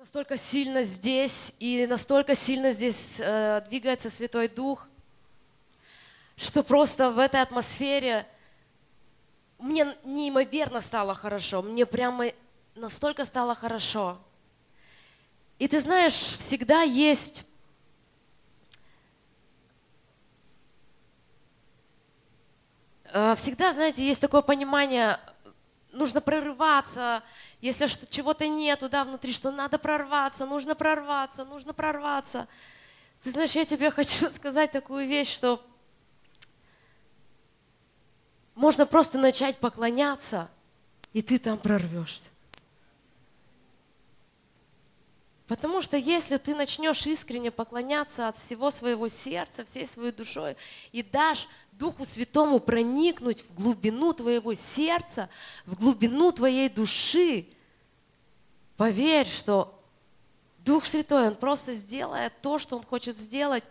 настолько сильно здесь, и настолько сильно здесь э, двигается Святой Дух, что просто в этой атмосфере мне неимоверно стало хорошо, мне прямо настолько стало хорошо. И ты знаешь, всегда есть э, всегда, знаете, есть такое понимание, нужно прорываться, если чего-то нету, да, внутри, что надо прорваться, нужно прорваться, нужно прорваться. Ты знаешь, я тебе хочу сказать такую вещь, что можно просто начать поклоняться, и ты там прорвешься. Потому что если ты начнешь искренне поклоняться от всего своего сердца, всей своей душой, и дашь Духу Святому проникнуть в глубину твоего сердца, в глубину твоей души, поверь, что Дух Святой, Он просто сделает то, что Он хочет сделать.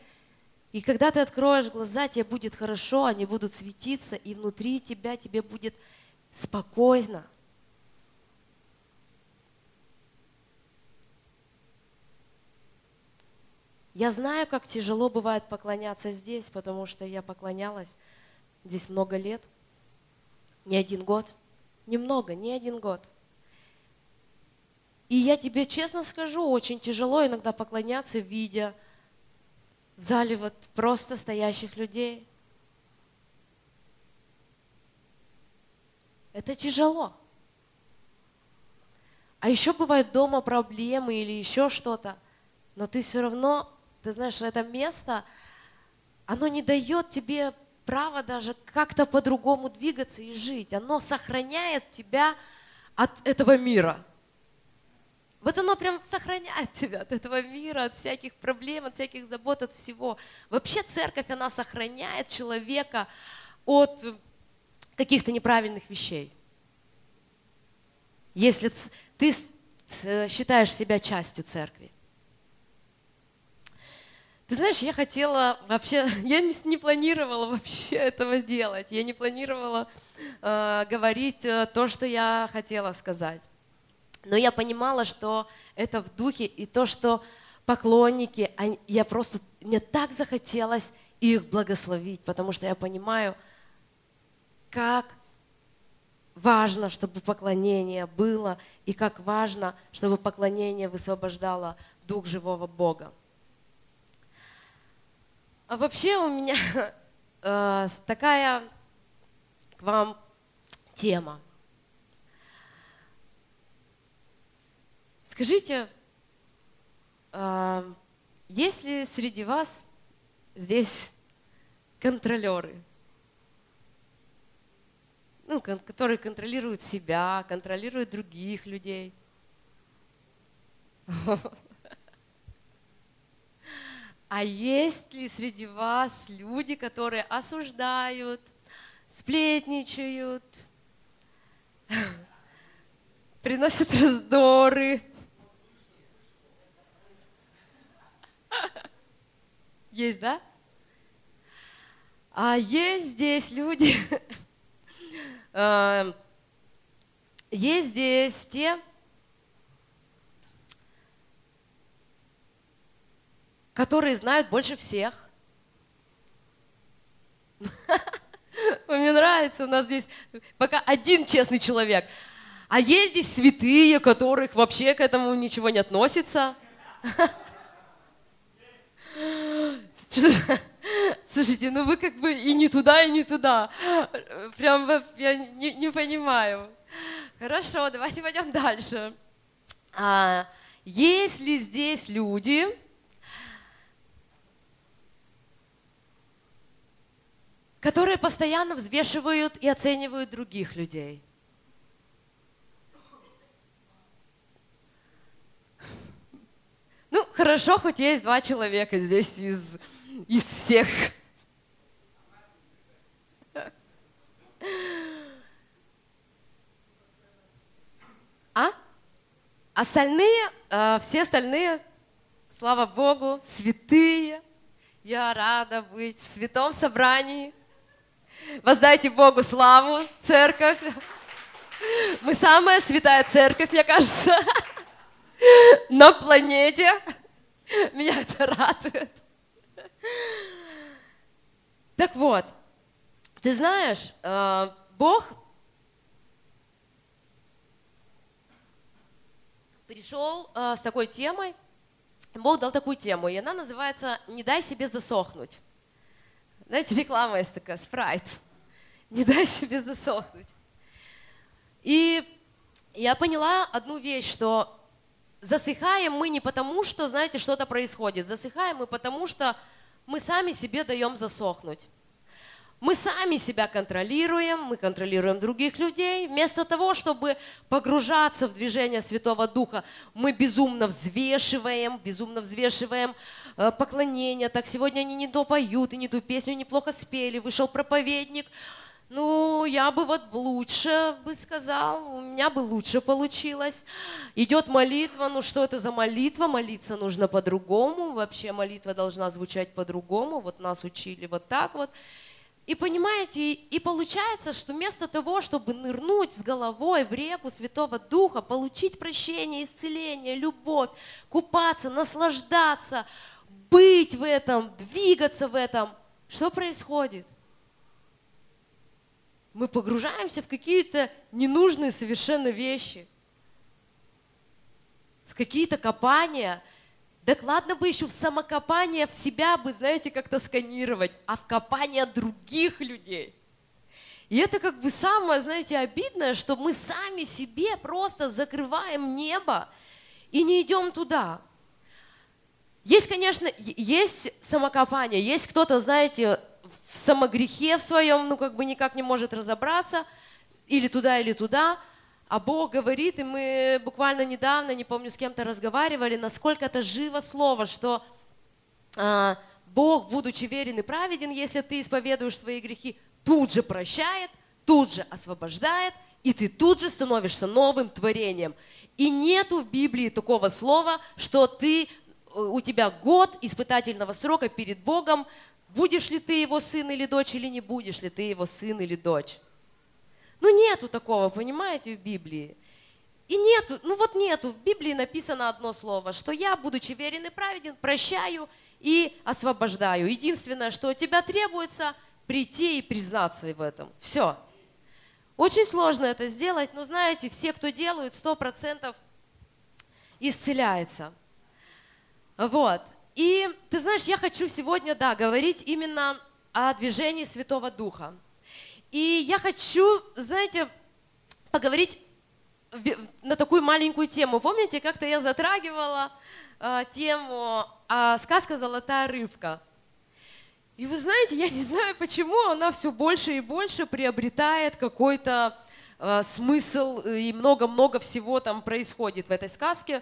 И когда ты откроешь глаза, тебе будет хорошо, они будут светиться, и внутри тебя тебе будет спокойно – Я знаю, как тяжело бывает поклоняться здесь, потому что я поклонялась здесь много лет, не один год, немного, не один год. И я тебе честно скажу, очень тяжело иногда поклоняться, видя в зале вот просто стоящих людей. Это тяжело. А еще бывают дома проблемы или еще что-то, но ты все равно ты знаешь, это место, оно не дает тебе права даже как-то по-другому двигаться и жить. Оно сохраняет тебя от этого мира. Вот оно прям сохраняет тебя от этого мира, от всяких проблем, от всяких забот, от всего. Вообще церковь, она сохраняет человека от каких-то неправильных вещей. Если ты считаешь себя частью церкви. Ты знаешь, я хотела вообще, я не, не планировала вообще этого делать, я не планировала э, говорить э, то, что я хотела сказать. Но я понимала, что это в духе, и то, что поклонники, они, я просто, мне так захотелось их благословить, потому что я понимаю, как важно, чтобы поклонение было, и как важно, чтобы поклонение высвобождало Дух живого Бога. А вообще у меня э, такая к вам тема. Скажите, э, есть ли среди вас здесь контролеры? Ну, которые контролируют себя, контролируют других людей. А есть ли среди вас люди, которые осуждают, сплетничают, приносят раздоры? Есть, да? А есть здесь люди, э, есть здесь те, которые знают больше всех. Мне нравится, у нас здесь пока один честный человек. А есть здесь святые, которых вообще к этому ничего не относится. Слушайте, ну вы как бы и не туда, и не туда. Прям я не, не понимаю. Хорошо, давайте пойдем дальше. А, есть ли здесь люди, которые постоянно взвешивают и оценивают других людей. Ну, хорошо, хоть есть два человека здесь из, из всех. А? Остальные, э, все остальные, слава Богу, святые. Я рада быть в святом собрании. Воздайте Богу славу, церковь. Мы самая святая церковь, мне кажется. на планете. Меня это радует. Так вот, ты знаешь, э, Бог пришел э, с такой темой, Бог дал такую тему, и она называется «Не дай себе засохнуть». Знаете, реклама есть такая, спрайт. Не дай себе засохнуть. И я поняла одну вещь, что засыхаем мы не потому, что, знаете, что-то происходит. Засыхаем мы потому, что мы сами себе даем засохнуть. Мы сами себя контролируем, мы контролируем других людей. Вместо того, чтобы погружаться в движение Святого Духа, мы безумно взвешиваем, безумно взвешиваем э, поклонение. Так сегодня они не то поют, и не ту песню неплохо спели. Вышел проповедник, ну, я бы вот лучше бы сказал, у меня бы лучше получилось. Идет молитва, ну что это за молитва? Молиться нужно по-другому, вообще молитва должна звучать по-другому, вот нас учили вот так вот. И понимаете, и получается, что вместо того, чтобы нырнуть с головой в реку Святого Духа, получить прощение, исцеление, любовь, купаться, наслаждаться, быть в этом, двигаться в этом, что происходит? мы погружаемся в какие-то ненужные совершенно вещи, в какие-то копания. Да ладно бы еще в самокопание в себя бы, знаете, как-то сканировать, а в копание других людей. И это как бы самое, знаете, обидное, что мы сами себе просто закрываем небо и не идем туда. Есть, конечно, есть самокопание, есть кто-то, знаете, в самогрехе в своем, ну как бы никак не может разобраться, или туда, или туда, а Бог говорит, и мы буквально недавно, не помню, с кем-то разговаривали, насколько это живо слово, что а, Бог, будучи верен и праведен, если ты исповедуешь свои грехи, тут же прощает, тут же освобождает, и ты тут же становишься новым творением. И нету в Библии такого слова, что ты, у тебя год испытательного срока перед Богом, Будешь ли ты его сын или дочь, или не будешь ли ты его сын или дочь? Ну нету такого, понимаете, в Библии. И нету, ну вот нету, в Библии написано одно слово, что я, будучи верен и праведен, прощаю и освобождаю. Единственное, что от тебя требуется, прийти и признаться в этом. Все. Очень сложно это сделать, но знаете, все, кто делают, сто процентов исцеляется. Вот. И ты знаешь, я хочу сегодня, да, говорить именно о движении Святого Духа. И я хочу, знаете, поговорить на такую маленькую тему. Помните, как-то я затрагивала э, тему э, сказка «Золотая рыбка». И вы знаете, я не знаю, почему она все больше и больше приобретает какой-то э, смысл, и много-много всего там происходит в этой сказке.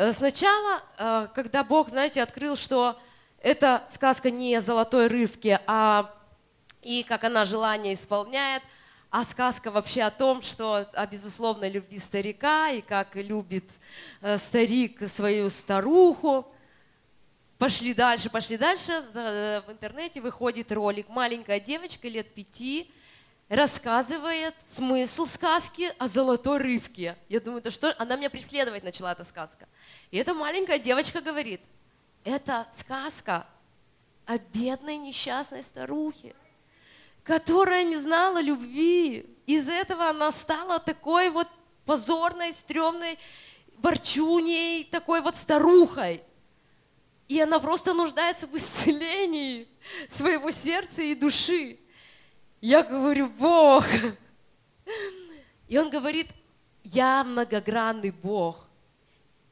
Э, сначала, э, когда Бог, знаете, открыл, что эта сказка не о золотой рыбке, а и как она желание исполняет, а сказка вообще о том, что о безусловной любви старика и как любит э, старик свою старуху. Пошли дальше, пошли дальше. В интернете выходит ролик. Маленькая девочка лет пяти рассказывает смысл сказки о золотой рыбке. Я думаю, да что? Она меня преследовать начала, эта сказка. И эта маленькая девочка говорит, это сказка о бедной несчастной старухе, которая не знала любви. Из этого она стала такой вот позорной, стрёмной ворчуней, такой вот старухой. И она просто нуждается в исцелении своего сердца и души. Я говорю, Бог. И он говорит, я многогранный Бог.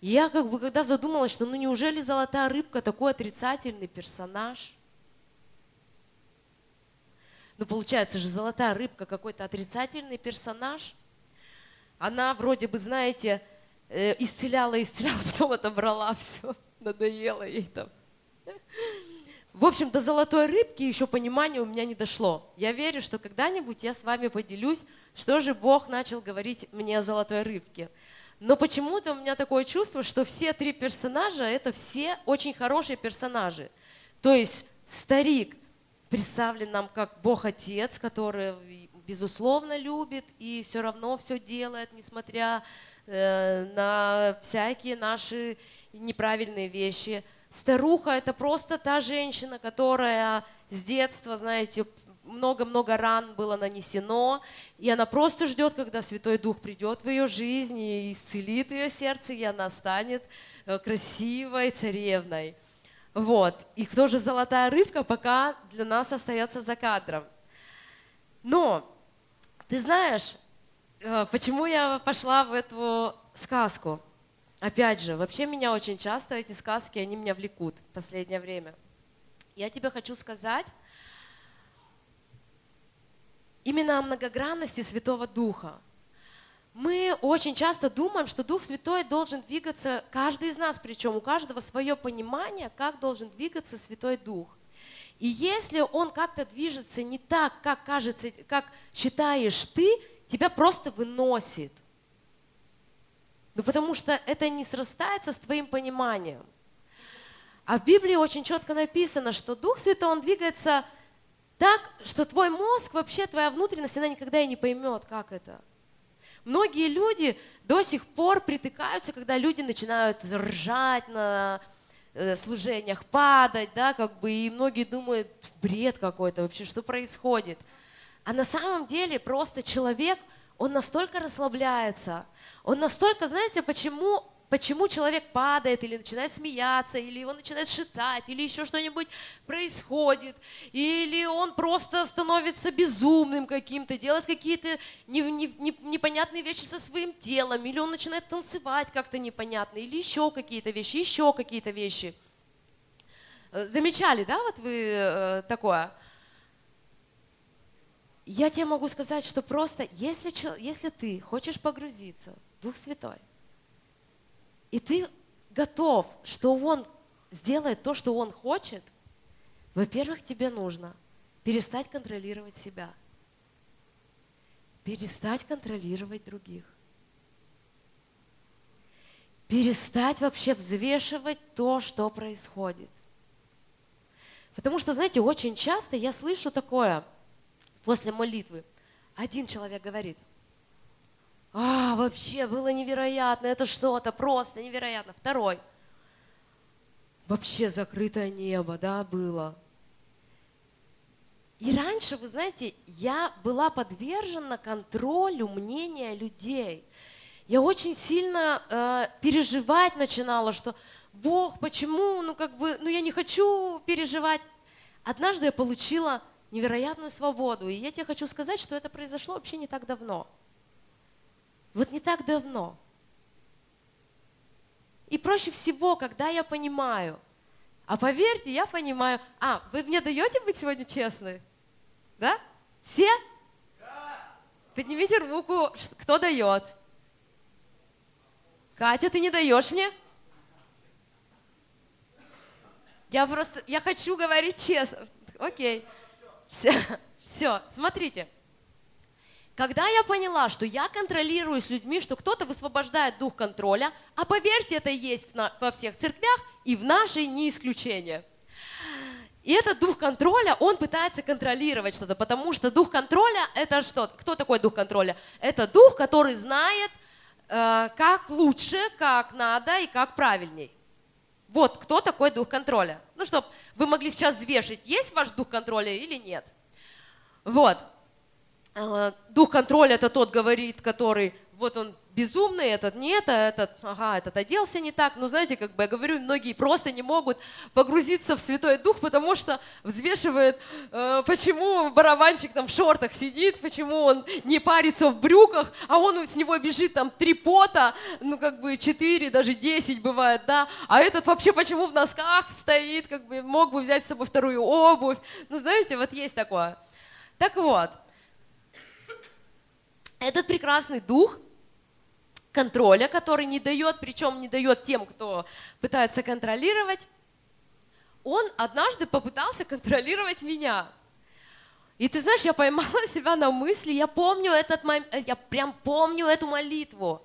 И я как бы когда задумалась, что ну неужели золотая рыбка такой отрицательный персонаж? Ну получается же золотая рыбка какой-то отрицательный персонаж. Она вроде бы, знаете, э, исцеляла, исцеляла, потом отобрала все, надоело ей там. В общем, до золотой рыбки еще понимания у меня не дошло. Я верю, что когда-нибудь я с вами поделюсь, что же Бог начал говорить мне о золотой рыбке. Но почему-то у меня такое чувство, что все три персонажа – это все очень хорошие персонажи. То есть старик представлен нам как Бог-Отец, который, безусловно, любит и все равно все делает, несмотря э, на всякие наши неправильные вещи. Старуха – это просто та женщина, которая с детства, знаете, много-много ран было нанесено, и она просто ждет, когда Святой Дух придет в ее жизнь и исцелит ее сердце, и она станет э, красивой царевной. Вот. И кто же золотая рыбка, пока для нас остается за кадром. Но, ты знаешь, э, почему я пошла в эту сказку? Опять же, вообще меня очень часто эти сказки, они меня влекут в последнее время. Я тебе хочу сказать, именно о многогранности Святого Духа. Мы очень часто думаем, что Дух Святой должен двигаться, каждый из нас, причем у каждого свое понимание, как должен двигаться Святой Дух. И если он как-то движется не так, как кажется, как считаешь ты, тебя просто выносит. Ну потому что это не срастается с твоим пониманием. А в Библии очень четко написано, что Дух Святой, он двигается так, что твой мозг, вообще твоя внутренность, она никогда и не поймет, как это. Многие люди до сих пор притыкаются, когда люди начинают ржать на э, служениях, падать, да, как бы, и многие думают, бред какой-то вообще, что происходит. А на самом деле просто человек, он настолько расслабляется, он настолько, знаете, почему почему человек падает или начинает смеяться, или он начинает шитать, или еще что-нибудь происходит, или он просто становится безумным каким-то, делает какие-то не, не, не, непонятные вещи со своим телом, или он начинает танцевать как-то непонятно, или еще какие-то вещи, еще какие-то вещи. Э, замечали, да, вот вы э, такое? Я тебе могу сказать, что просто, если, если ты хочешь погрузиться в Дух Святой, и ты готов, что Он сделает то, что Он хочет, во-первых, тебе нужно перестать контролировать себя, перестать контролировать других, перестать вообще взвешивать то, что происходит. Потому что, знаете, очень часто я слышу такое после молитвы. Один человек говорит, а, вообще было невероятно, это что-то просто невероятно. Второй. Вообще закрытое небо, да, было. И раньше, вы знаете, я была подвержена контролю мнения людей. Я очень сильно э, переживать начинала, что Бог, почему, ну как бы, ну я не хочу переживать. Однажды я получила невероятную свободу, и я тебе хочу сказать, что это произошло вообще не так давно. Вот не так давно. И проще всего, когда я понимаю, а поверьте, я понимаю, а, вы мне даете быть сегодня честны? Да? Все? Да. Поднимите руку, кто дает. Катя, ты не даешь мне? Я просто, я хочу говорить честно. Окей. Все, все, смотрите. Когда я поняла, что я контролирую с людьми, что кто-то высвобождает дух контроля, а поверьте, это есть во всех церквях, и в нашей не исключение. И этот дух контроля, он пытается контролировать что-то, потому что дух контроля – это что? Кто такой дух контроля? Это дух, который знает, э, как лучше, как надо и как правильней. Вот кто такой дух контроля. Ну, чтобы вы могли сейчас взвешить, есть ваш дух контроля или нет. Вот. Э, дух контроля это тот говорит, который вот он безумный, этот нет, а этот, ага, этот оделся не так. Но знаете, как бы я говорю, многие просто не могут погрузиться в Святой Дух, потому что взвешивает, э, почему барабанчик там в шортах сидит, почему он не парится в брюках, а он с него бежит там три пота, ну как бы четыре, даже десять бывает, да, а этот вообще почему в носках стоит, как бы мог бы взять с собой вторую обувь. Ну знаете, вот есть такое. Так вот, этот прекрасный дух контроля, который не дает, причем не дает тем, кто пытается контролировать, он однажды попытался контролировать меня. И ты знаешь, я поймала себя на мысли, я помню этот момент, я прям помню эту молитву.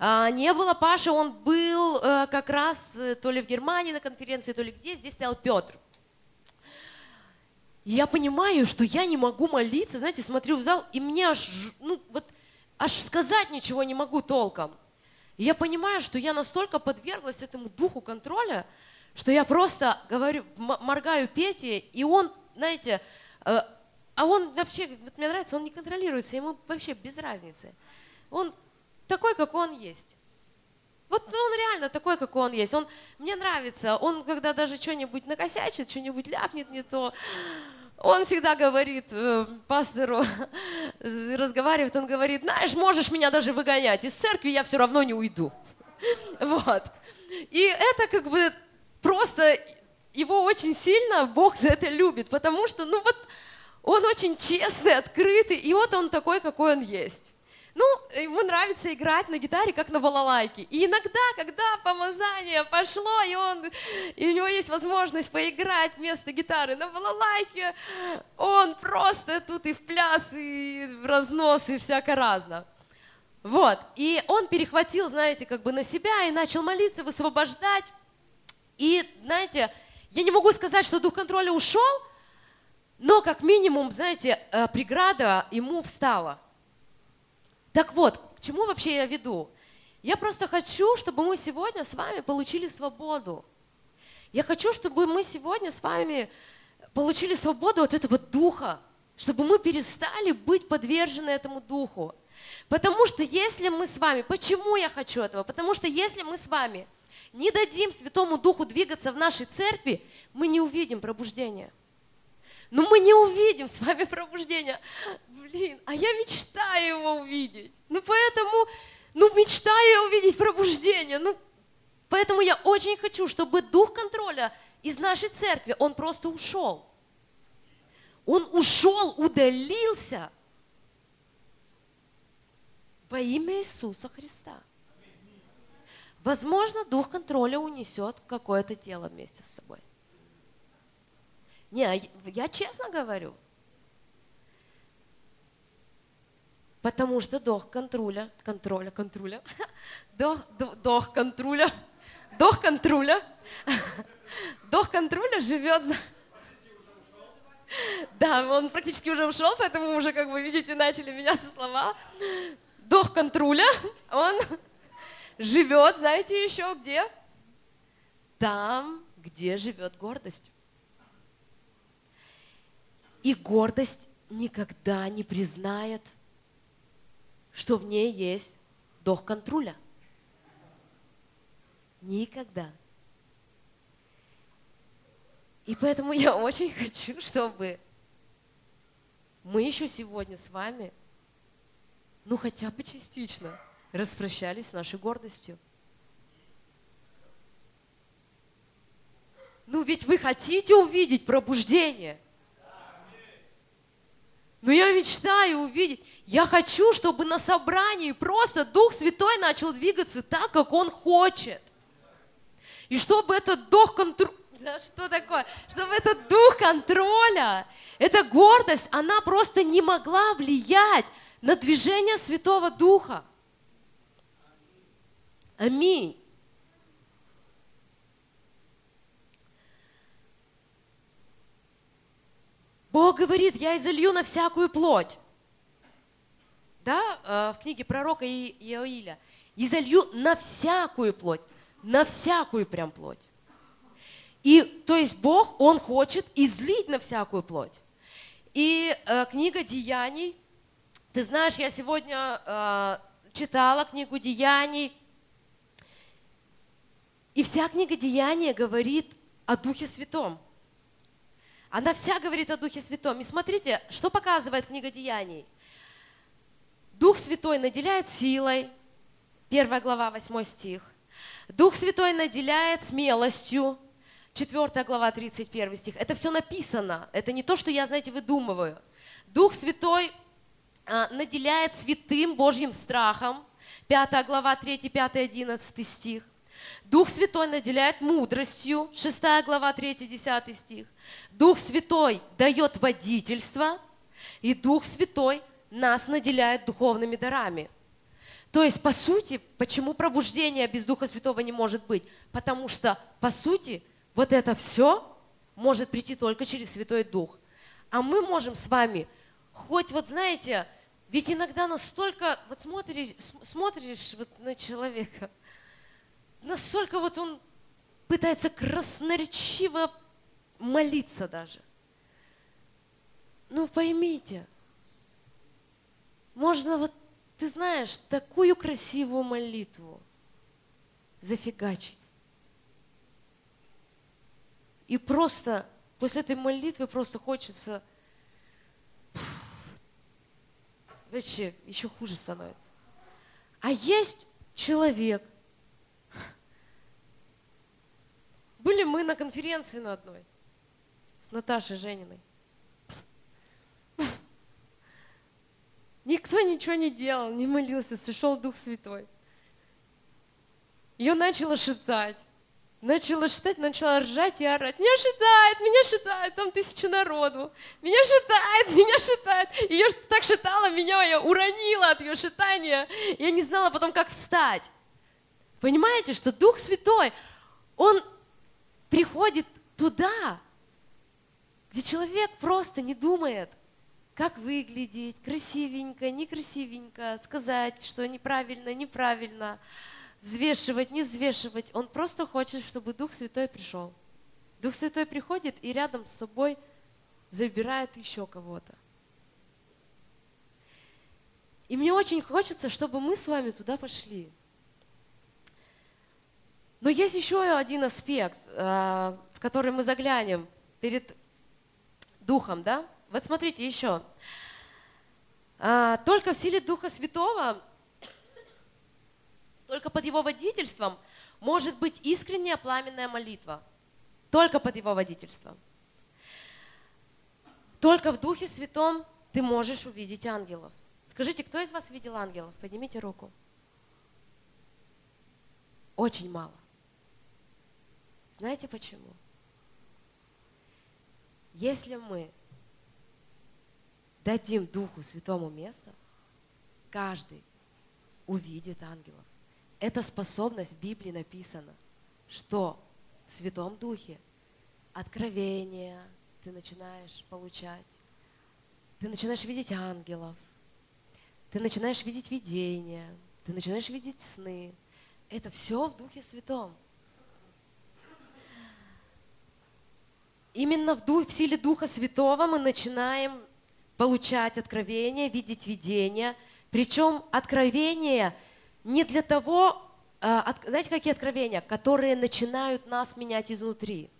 А, не было Паши, он был э, как раз э, то ли в Германии на конференции, то ли где, здесь стоял Петр. И я понимаю, что я не могу молиться, знаете, смотрю в зал, и мне аж, ну, вот, аж сказать ничего не могу толком. И я понимаю, что я настолько подверглась этому духу контроля, что я просто говорю, моргаю Пете, и он, знаете, э, а он вообще, вот мне нравится, он не контролируется, ему вообще без разницы. Он такой, как он есть. Вот он реально такой, какой он есть. Он, мне нравится, он когда даже что-нибудь накосячит, что-нибудь ляпнет не то, он всегда говорит э, пастору, разговаривает, он говорит, знаешь, можешь меня даже выгонять из церкви, я все равно не уйду. Вот. И это как бы просто его очень сильно Бог за это любит, потому что, ну вот, он очень честный, открытый, и вот он такой, какой он есть. Ну, ему нравится играть на гитаре, как на балалайке. И иногда, когда помазание пошло, и, он, и у него есть возможность поиграть вместо гитары на балалайке, он просто тут и в пляс, и в разнос, и всяко разно. Вот. И он перехватил, знаете, как бы на себя и начал молиться, высвобождать. И, знаете, я не могу сказать, что дух контроля ушел, но как минимум, знаете, э, преграда ему встала – так вот, к чему вообще я веду? Я просто хочу, чтобы мы сегодня с вами получили свободу. Я хочу, чтобы мы сегодня с вами получили свободу от этого духа, чтобы мы перестали быть подвержены этому духу. Потому что если мы с вами, почему я хочу этого? Потому что если мы с вами не дадим Святому Духу двигаться в нашей церкви, мы не увидим пробуждения. Но мы не увидим с вами пробуждения блин, а я мечтаю его увидеть. Ну поэтому, ну мечтаю я увидеть пробуждение. Ну, поэтому я очень хочу, чтобы дух контроля из нашей церкви, он просто ушел. Он ушел, удалился во имя Иисуса Христа. Возможно, дух контроля унесет какое-то тело вместе с собой. Не, я честно говорю – Потому что дух контроля, контроля, контроля, дух, дух контроля, дух контроля, дух контроля живет. Да, он практически уже ушел, поэтому уже, как вы видите, начали меняться слова. Дух контроля, он живет, знаете еще где? Там, где живет гордость. И гордость никогда не признает – что в ней есть дух контроля. Никогда. И поэтому я очень хочу, чтобы мы еще сегодня с вами, ну хотя бы частично, распрощались с нашей гордостью. Ну ведь вы хотите увидеть пробуждение – но я мечтаю увидеть, я хочу, чтобы на собрании просто Дух Святой начал двигаться так, как Он хочет. И чтобы этот дух контроля, да, что такое? Чтобы этот дух контроля, эта гордость, она просто не могла влиять на движение Святого Духа. Аминь. Бог говорит, я изолью на всякую плоть. Да, э, в книге пророка Иоиля. Изолью на всякую плоть. На всякую прям плоть. И то есть Бог, Он хочет излить на всякую плоть. И э, книга Деяний, ты знаешь, я сегодня э, читала книгу Деяний, и вся книга Деяния говорит о Духе Святом. Она вся говорит о Духе Святом. И смотрите, что показывает книга Деяний. Дух Святой наделяет силой. Первая глава, 8 стих. Дух Святой наделяет смелостью. 4 глава, 31 стих. Это все написано. Это не то, что я, знаете, выдумываю. Дух Святой а, наделяет святым Божьим страхом. 5 глава, 3, 5, 11 стих. Дух Святой наделяет мудростью, 6 глава, 3-10 стих. Дух Святой дает водительство, и Дух Святой нас наделяет духовными дарами. То есть, по сути, почему пробуждение без Духа Святого не может быть? Потому что, по сути, вот это все может прийти только через Святой Дух. А мы можем с вами, хоть вот знаете, Ведь иногда настолько, вот смотришь, смотришь вот на человека, настолько вот он пытается красноречиво молиться даже. Ну поймите, можно вот, ты знаешь, такую красивую молитву зафигачить. И просто после этой молитвы просто хочется вообще еще хуже становится. А есть человек. Были мы на конференции на одной с Наташей Жениной. Никто ничего не делал, не молился, сошел Дух Святой. Ее начало шитать начала считать, начала ржать и орать. Меня считает, меня считает, там тысяча народу. Меня считает, меня считает. Ее так считала, меня я уронила от ее считания. Я не знала потом, как встать. Понимаете, что Дух Святой, Он приходит туда, где человек просто не думает, как выглядеть, красивенько, некрасивенько, сказать, что неправильно, неправильно взвешивать, не взвешивать. Он просто хочет, чтобы Дух Святой пришел. Дух Святой приходит и рядом с собой забирает еще кого-то. И мне очень хочется, чтобы мы с вами туда пошли. Но есть еще один аспект, э, в который мы заглянем перед Духом, да? Вот смотрите еще. А, только в силе Духа Святого только под его водительством может быть искренняя пламенная молитва. Только под его водительством. Только в Духе Святом ты можешь увидеть ангелов. Скажите, кто из вас видел ангелов? Поднимите руку. Очень мало. Знаете почему? Если мы дадим Духу Святому место, каждый увидит ангелов. Эта способность в Библии написана, что в Святом Духе откровение ты начинаешь получать, ты начинаешь видеть ангелов, ты начинаешь видеть видения, ты начинаешь видеть сны. Это все в Духе Святом. Именно в, дух, в силе Духа Святого мы начинаем получать откровения, видеть видения. Причем откровение – не для того, а, знаете, какие откровения, которые начинают нас менять изнутри.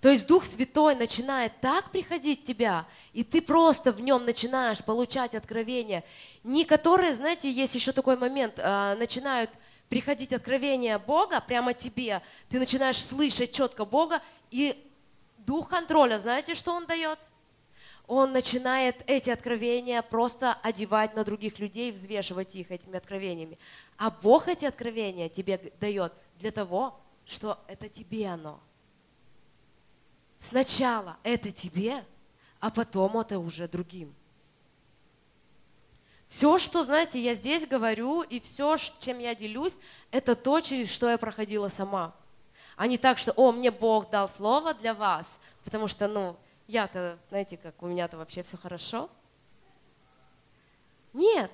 То есть Дух Святой начинает так приходить в тебя, и ты просто в нем начинаешь получать откровения, не которые, знаете, есть еще такой момент, а, начинают приходить откровения Бога прямо тебе, ты начинаешь слышать четко Бога, и Дух контроля, знаете, что Он дает? он начинает эти откровения просто одевать на других людей, взвешивать их этими откровениями. А Бог эти откровения тебе дает для того, что это тебе оно. Сначала это тебе, а потом это уже другим. Все, что, знаете, я здесь говорю, и все, чем я делюсь, это то, через что я проходила сама. А не так, что, о, мне Бог дал слово для вас, потому что, ну, я-то, знаете, как у меня-то вообще все хорошо. Нет.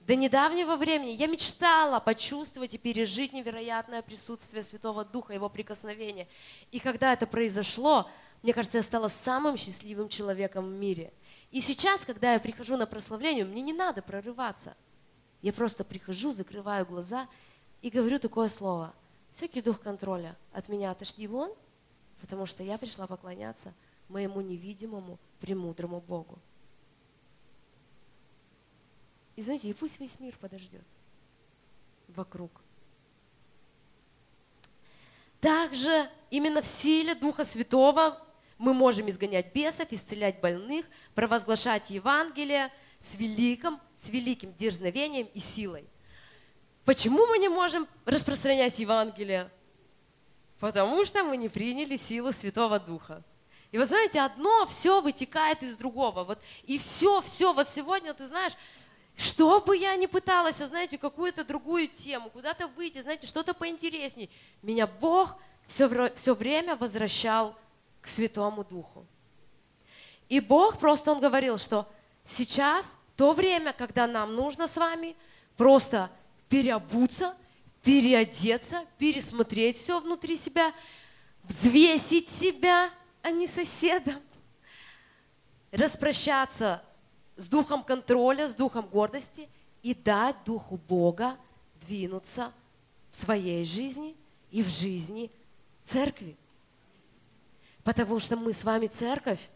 До недавнего времени я мечтала почувствовать и пережить невероятное присутствие Святого Духа, Его прикосновение. И когда это произошло, мне кажется, я стала самым счастливым человеком в мире. И сейчас, когда я прихожу на прославление, мне не надо прорываться. Я просто прихожу, закрываю глаза и говорю такое слово. Всякий дух контроля от меня отошли вон, потому что я пришла поклоняться – моему невидимому, премудрому Богу. И знаете, и пусть весь мир подождет вокруг. Также именно в силе Духа Святого мы можем изгонять бесов, исцелять больных, провозглашать Евангелие с великим, с великим дерзновением и силой. Почему мы не можем распространять Евангелие? Потому что мы не приняли силу Святого Духа. И вот знаете, одно все вытекает из другого. Вот, и все, все, вот сегодня, ты знаешь, что бы я ни пыталась, знаете, какую-то другую тему, куда-то выйти, знаете, что-то поинтересней, меня Бог все, все время возвращал к Святому Духу. И Бог просто, Он говорил, что сейчас то время, когда нам нужно с вами просто переобуться, переодеться, пересмотреть все внутри себя, взвесить себя, а не соседа, распрощаться с духом контроля, с духом гордости и дать духу Бога двинуться в своей жизни и в жизни церкви. Потому что мы с вами церковь,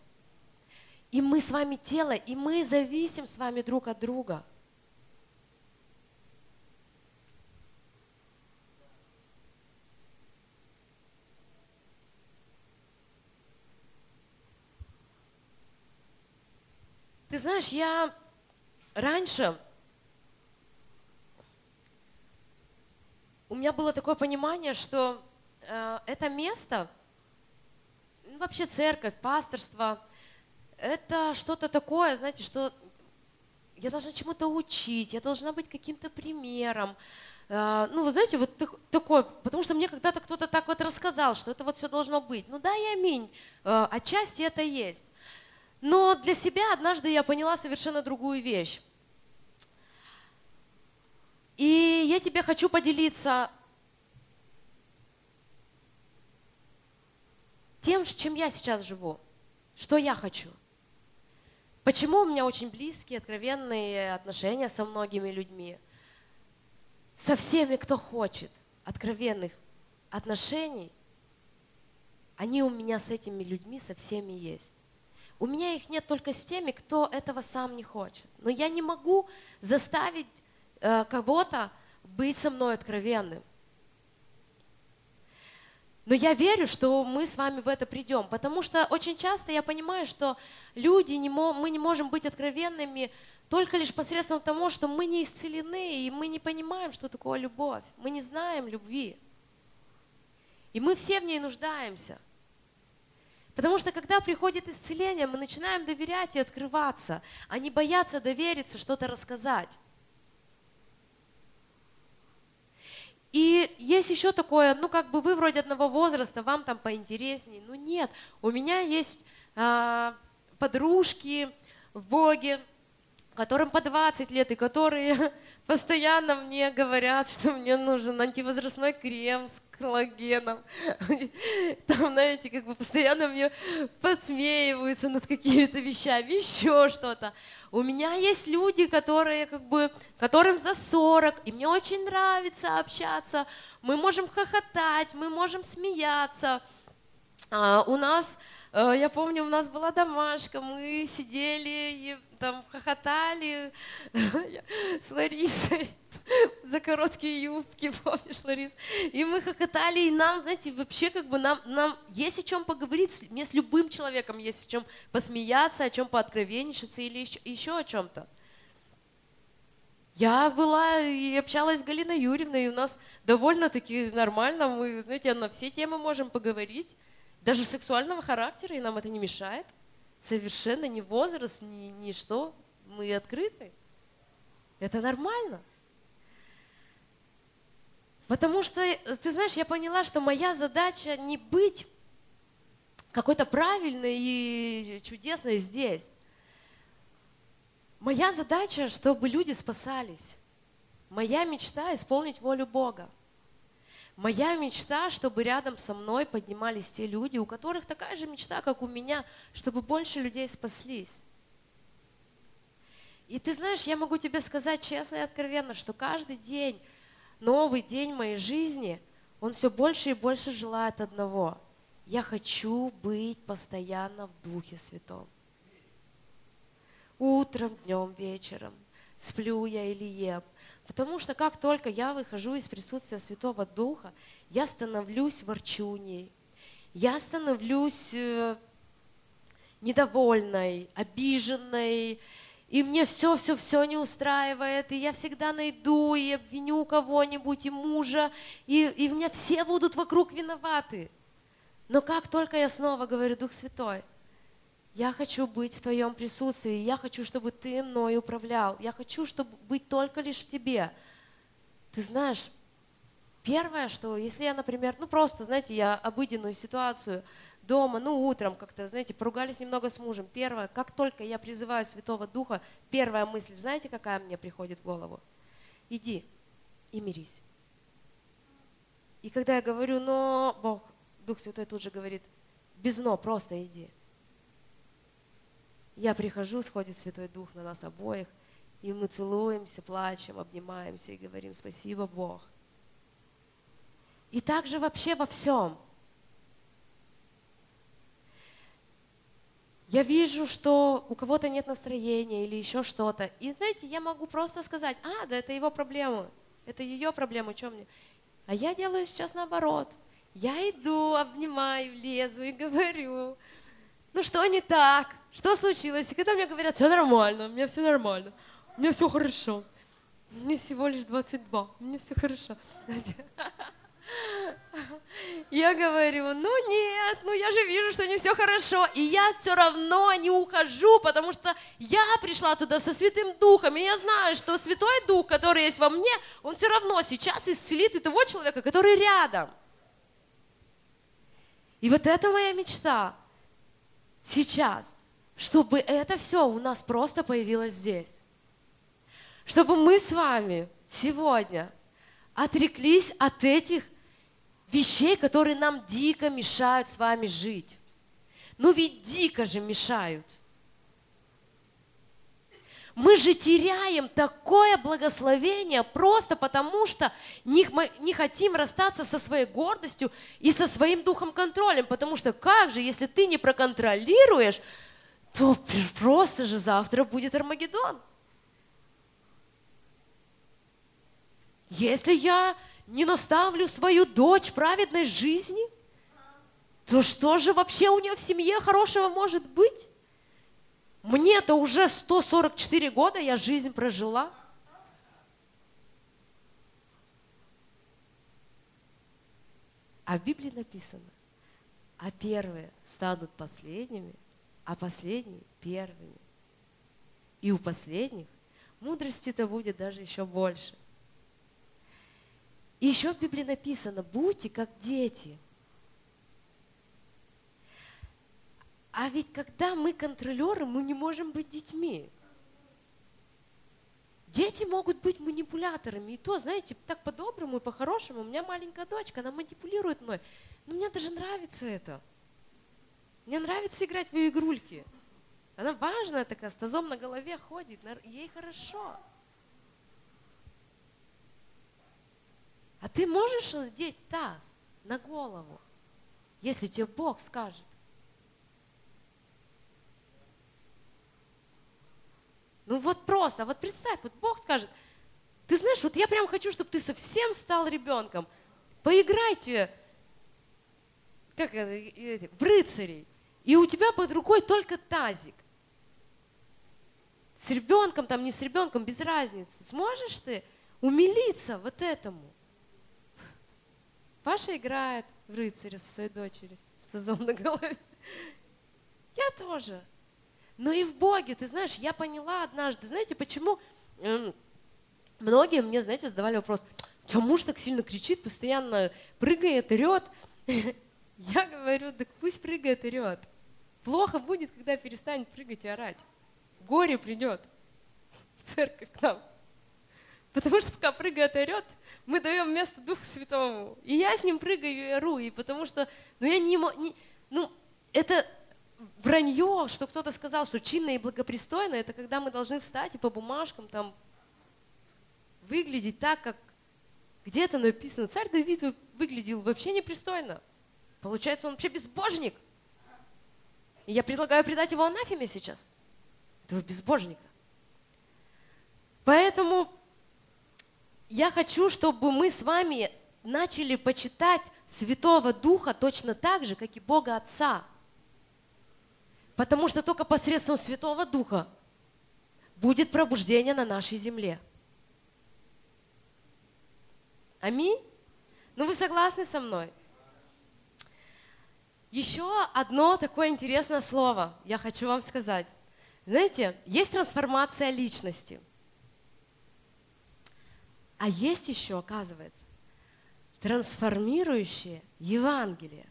и мы с вами тело, и мы зависим с вами друг от друга. Ты знаешь, я раньше у меня было такое понимание, что э, это место, вообще церковь, пасторство, это что-то такое, знаете, что я должна чему-то учить, я должна быть каким-то примером. Э, ну, вы знаете, вот так, такое, потому что мне когда-то кто-то так вот рассказал, что это вот все должно быть. Ну да и аминь, э, отчасти это есть. Но для себя однажды я поняла совершенно другую вещь. И я тебе хочу поделиться тем, чем я сейчас живу, что я хочу. Почему у меня очень близкие, откровенные отношения со многими людьми, со всеми, кто хочет откровенных отношений, они у меня с этими людьми со всеми есть. У меня их нет только с теми, кто этого сам не хочет. Но я не могу заставить э, кого-то быть со мной откровенным. Но я верю, что мы с вами в это придем, потому что очень часто я понимаю, что люди, не мо, мы не можем быть откровенными только лишь посредством того, что мы не исцелены, и мы не понимаем, что такое любовь. Мы не знаем любви. И мы все в ней нуждаемся – Потому что когда приходит исцеление, мы начинаем доверять и открываться, а не бояться довериться, что-то рассказать. И есть еще такое, ну как бы вы вроде одного возраста, вам там поинтереснее. Ну нет, у меня есть а, подружки в Боге, которым по 20 лет, и которые постоянно мне говорят, что мне нужен антивозрастной крем с коллагеном. Там, знаете, как бы постоянно мне подсмеиваются над какими-то вещами, еще что-то. У меня есть люди, которые как бы, которым за 40, и мне очень нравится общаться. Мы можем хохотать, мы можем смеяться. А, у нас, я помню, у нас была домашка, мы сидели и там хохотали с Ларисой за короткие юбки, помнишь, Ларис? И мы хохотали, и нам, знаете, вообще как бы нам, нам есть о чем поговорить, мне с любым человеком есть о чем посмеяться, о чем пооткровенничаться или еще, еще о чем-то. Я была и общалась с Галиной Юрьевной, и у нас довольно-таки нормально, мы, знаете, на все темы можем поговорить, даже сексуального характера, и нам это не мешает совершенно ни возраст, ни, ни что. Мы открыты. Это нормально. Потому что, ты знаешь, я поняла, что моя задача не быть какой-то правильной и чудесной здесь. Моя задача, чтобы люди спасались. Моя мечта – исполнить волю Бога. Моя мечта, чтобы рядом со мной поднимались те люди, у которых такая же мечта, как у меня, чтобы больше людей спаслись. И ты знаешь, я могу тебе сказать честно и откровенно, что каждый день, новый день моей жизни, он все больше и больше желает одного. Я хочу быть постоянно в Духе Святом. Утром, днем, вечером сплю я или ем. Потому что как только я выхожу из присутствия Святого Духа, я становлюсь ворчуней, я становлюсь э, недовольной, обиженной, и мне все-все-все не устраивает, и я всегда найду и обвиню кого-нибудь, и мужа, и, и у меня все будут вокруг виноваты. Но как только я снова говорю, Дух Святой – я хочу быть в Твоем присутствии, я хочу, чтобы Ты мной управлял, я хочу, чтобы быть только лишь в Тебе. Ты знаешь, Первое, что если я, например, ну просто, знаете, я обыденную ситуацию дома, ну утром как-то, знаете, поругались немного с мужем. Первое, как только я призываю Святого Духа, первая мысль, знаете, какая мне приходит в голову? Иди и мирись. И когда я говорю, но Бог, Дух Святой тут же говорит, без но, просто иди. Я прихожу, сходит Святой Дух на нас обоих, и мы целуемся, плачем, обнимаемся и говорим спасибо, Бог. И также вообще во всем. Я вижу, что у кого-то нет настроения или еще что-то. И знаете, я могу просто сказать, а, да это его проблема, это ее проблема, что мне? А я делаю сейчас наоборот. Я иду, обнимаю, лезу и говорю, ну что не так, что случилось? И когда мне говорят, все нормально, у меня все нормально, у меня все хорошо. Мне всего лишь 22, мне все хорошо. Я говорю, ну нет, ну я же вижу, что не все хорошо. И я все равно не ухожу, потому что я пришла туда со Святым Духом. И я знаю, что Святой Дух, который есть во мне, он все равно сейчас исцелит и того человека, который рядом. И вот это моя мечта сейчас, чтобы это все у нас просто появилось здесь. Чтобы мы с вами сегодня отреклись от этих вещей, которые нам дико мешают с вами жить. Ну ведь дико же мешают. Мы же теряем такое благословение просто потому, что не, мы не хотим расстаться со своей гордостью и со своим духом контролем. Потому что как же, если ты не проконтролируешь, то просто же завтра будет Армагеддон. Если я не наставлю свою дочь праведной жизни, то что же вообще у нее в семье хорошего может быть? Мне-то уже 144 года я жизнь прожила. А в Библии написано, а первые станут последними, а последние первыми. И у последних мудрости-то будет даже еще больше. И еще в Библии написано, будьте как дети. А ведь когда мы контролеры, мы не можем быть детьми. Дети могут быть манипуляторами. И то, знаете, так по-доброму и по-хорошему. У меня маленькая дочка, она манипулирует мной. Но мне даже нравится это. Мне нравится играть в ее игрульки. Она важная такая, с тазом на голове ходит, ей хорошо. А ты можешь надеть таз на голову, если тебе Бог скажет. Ну вот просто, вот представь, вот Бог скажет, ты знаешь, вот я прям хочу, чтобы ты совсем стал ребенком. Поиграйте как в рыцарей. И у тебя под рукой только тазик. С ребенком, там не с ребенком, без разницы. Сможешь ты умилиться вот этому? Паша играет в рыцаря со своей дочерью с тазом на голове. Я тоже. Но и в Боге, ты знаешь, я поняла однажды, знаете, почему эм, многие мне, знаете, задавали вопрос, у тебя муж так сильно кричит, постоянно прыгает, орет. Я говорю, да пусть прыгает и орет. Плохо будет, когда перестанет прыгать и орать. Горе придет в церковь к нам. Потому что пока прыгает и орет, мы даем место Духу Святому. И я с ним прыгаю и ору, и потому что, ну я не, не ну это вранье, что кто-то сказал, что чинно и благопристойно, это когда мы должны встать и по бумажкам там выглядеть так, как где-то написано. Царь Давид выглядел вообще непристойно. Получается, он вообще безбожник. И я предлагаю предать его анафеме сейчас, этого безбожника. Поэтому я хочу, чтобы мы с вами начали почитать Святого Духа точно так же, как и Бога Отца. Потому что только посредством Святого Духа будет пробуждение на нашей земле. Аминь? Ну вы согласны со мной? Еще одно такое интересное слово я хочу вам сказать. Знаете, есть трансформация личности – а есть еще, оказывается, трансформирующее Евангелие.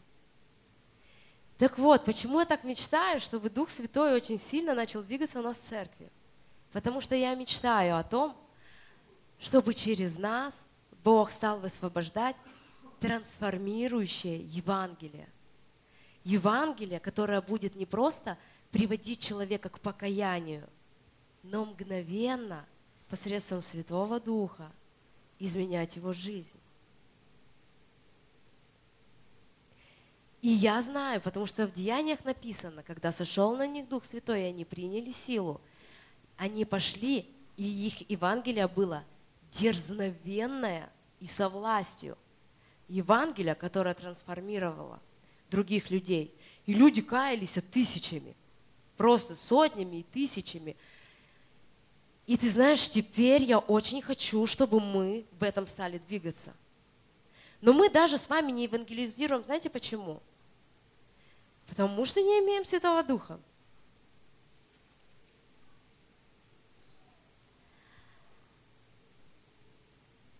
Так вот, почему я так мечтаю, чтобы Дух Святой очень сильно начал двигаться у нас в церкви? Потому что я мечтаю о том, чтобы через нас Бог стал высвобождать трансформирующее Евангелие. Евангелие, которое будет не просто приводить человека к покаянию, но мгновенно посредством Святого Духа изменять его жизнь. И я знаю, потому что в Деяниях написано, когда сошел на них Дух Святой, и они приняли силу, они пошли, и их Евангелие было дерзновенное и со властью. Евангелие, которое трансформировало других людей. И люди каялись тысячами, просто сотнями и тысячами. И ты знаешь, теперь я очень хочу, чтобы мы в этом стали двигаться. Но мы даже с вами не евангелизируем. Знаете почему? Потому что не имеем Святого Духа.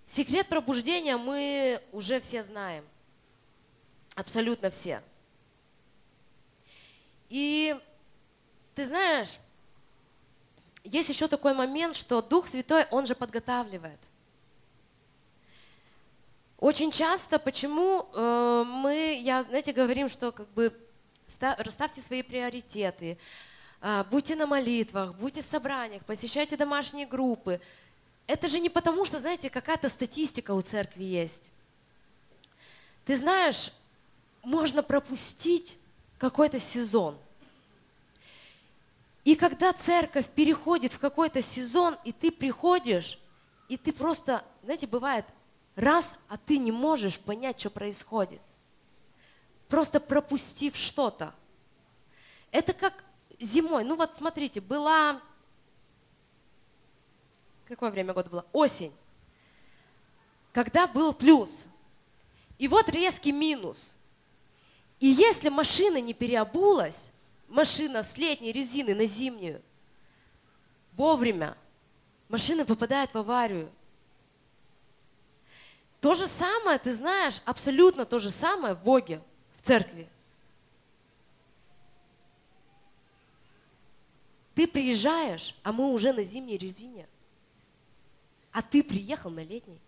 Секрет пробуждения мы уже все знаем. Абсолютно все. И ты знаешь, есть еще такой момент, что Дух Святой, Он же подготавливает. Очень часто, почему э, мы, я, знаете, говорим, что как бы расставьте свои приоритеты, а, будьте на молитвах, будьте в собраниях, посещайте домашние группы. Это же не потому, что, знаете, какая-то статистика у церкви есть. Ты знаешь, можно пропустить какой-то сезон. И когда церковь переходит в какой-то сезон, и ты приходишь, и ты просто, знаете, бывает раз, а ты не можешь понять, что происходит просто пропустив что-то. Это как зимой. Ну вот смотрите, была... Какое время года было? Осень. Когда был плюс. И вот резкий минус. И если машина не переобулась, машина с летней резины на зимнюю, вовремя, машина попадает в аварию. То же самое, ты знаешь, абсолютно то же самое в Боге церкви. Ты приезжаешь, а мы уже на зимней резине. А ты приехал на летней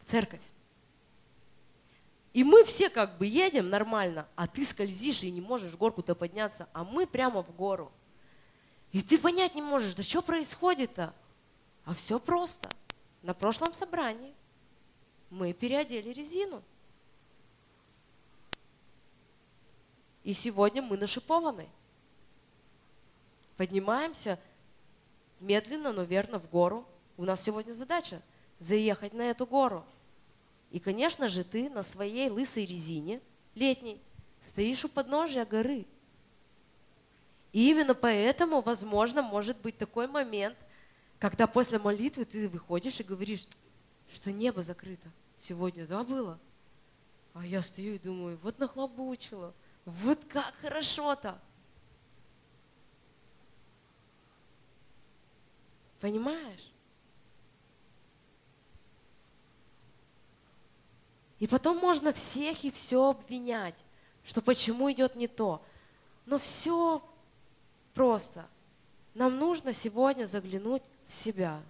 в церковь. И мы все как бы едем нормально, а ты скользишь и не можешь горку-то подняться, а мы прямо в гору. И ты понять не можешь, да что происходит-то? А все просто. На прошлом собрании мы переодели резину. И сегодня мы нашипованы. Поднимаемся медленно, но верно в гору. У нас сегодня задача заехать на эту гору. И, конечно же, ты на своей лысой резине летней стоишь у подножия горы. И именно поэтому, возможно, может быть такой момент, когда после молитвы ты выходишь и говоришь, что небо закрыто. Сегодня, да, было? А я стою и думаю, вот нахлобучила. Вот как хорошо-то. Понимаешь? И потом можно всех и все обвинять, что почему идет не то. Но все просто. Нам нужно сегодня заглянуть в себя.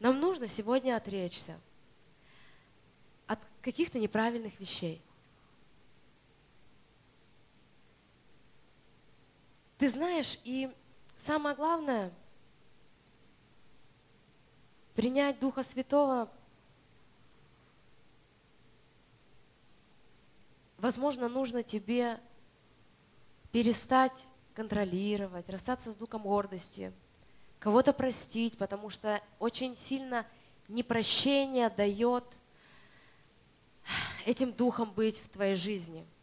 Нам нужно сегодня отречься от каких-то неправильных вещей. Ты знаешь, и самое главное, принять Духа Святого, возможно, нужно тебе перестать контролировать, расстаться с духом гордости, кого-то простить, потому что очень сильно непрощение дает этим духом быть в твоей жизни –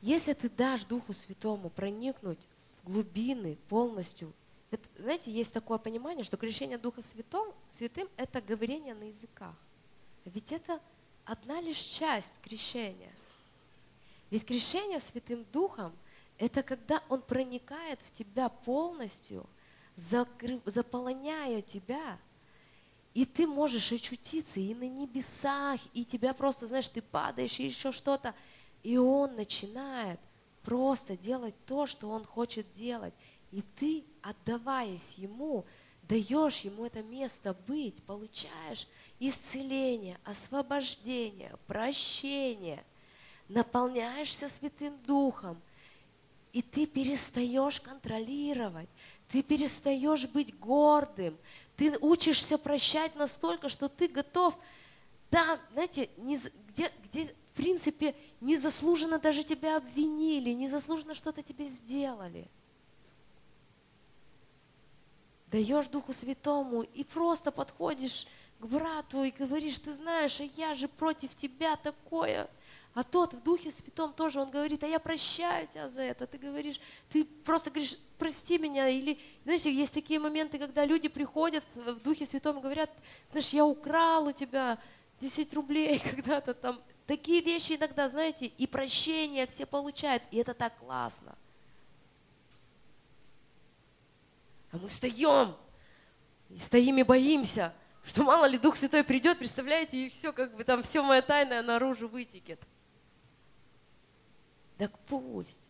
Если ты дашь Духу Святому проникнуть в глубины полностью, это, знаете, есть такое понимание, что крещение Духа Святом, Святым – это говорение на языках. Ведь это одна лишь часть крещения. Ведь крещение Святым Духом – это когда Он проникает в тебя полностью, закрыв, заполоняя тебя, и ты можешь очутиться и на небесах, и тебя просто, знаешь, ты падаешь, и еще что-то, и Он начинает просто делать то, что Он хочет делать. И ты, отдаваясь Ему, даешь Ему это место быть, получаешь исцеление, освобождение, прощение, наполняешься Святым Духом, и ты перестаешь контролировать, ты перестаешь быть гордым, ты учишься прощать настолько, что ты готов, да, знаете, не, где, где в принципе незаслуженно даже тебя обвинили, незаслуженно что-то тебе сделали – даешь Духу Святому и просто подходишь к брату и говоришь, ты знаешь, а я же против тебя такое. А тот в Духе Святом тоже, он говорит, а я прощаю тебя за это. Ты говоришь, ты просто говоришь, прости меня. Или, знаете, есть такие моменты, когда люди приходят в Духе Святом и говорят, знаешь, я украл у тебя 10 рублей когда-то там. Такие вещи иногда, знаете, и прощение все получают, и это так классно. А мы стоим, и стоим и боимся, что мало ли Дух Святой придет, представляете, и все, как бы там все мое тайное наружу вытекет. Так пусть.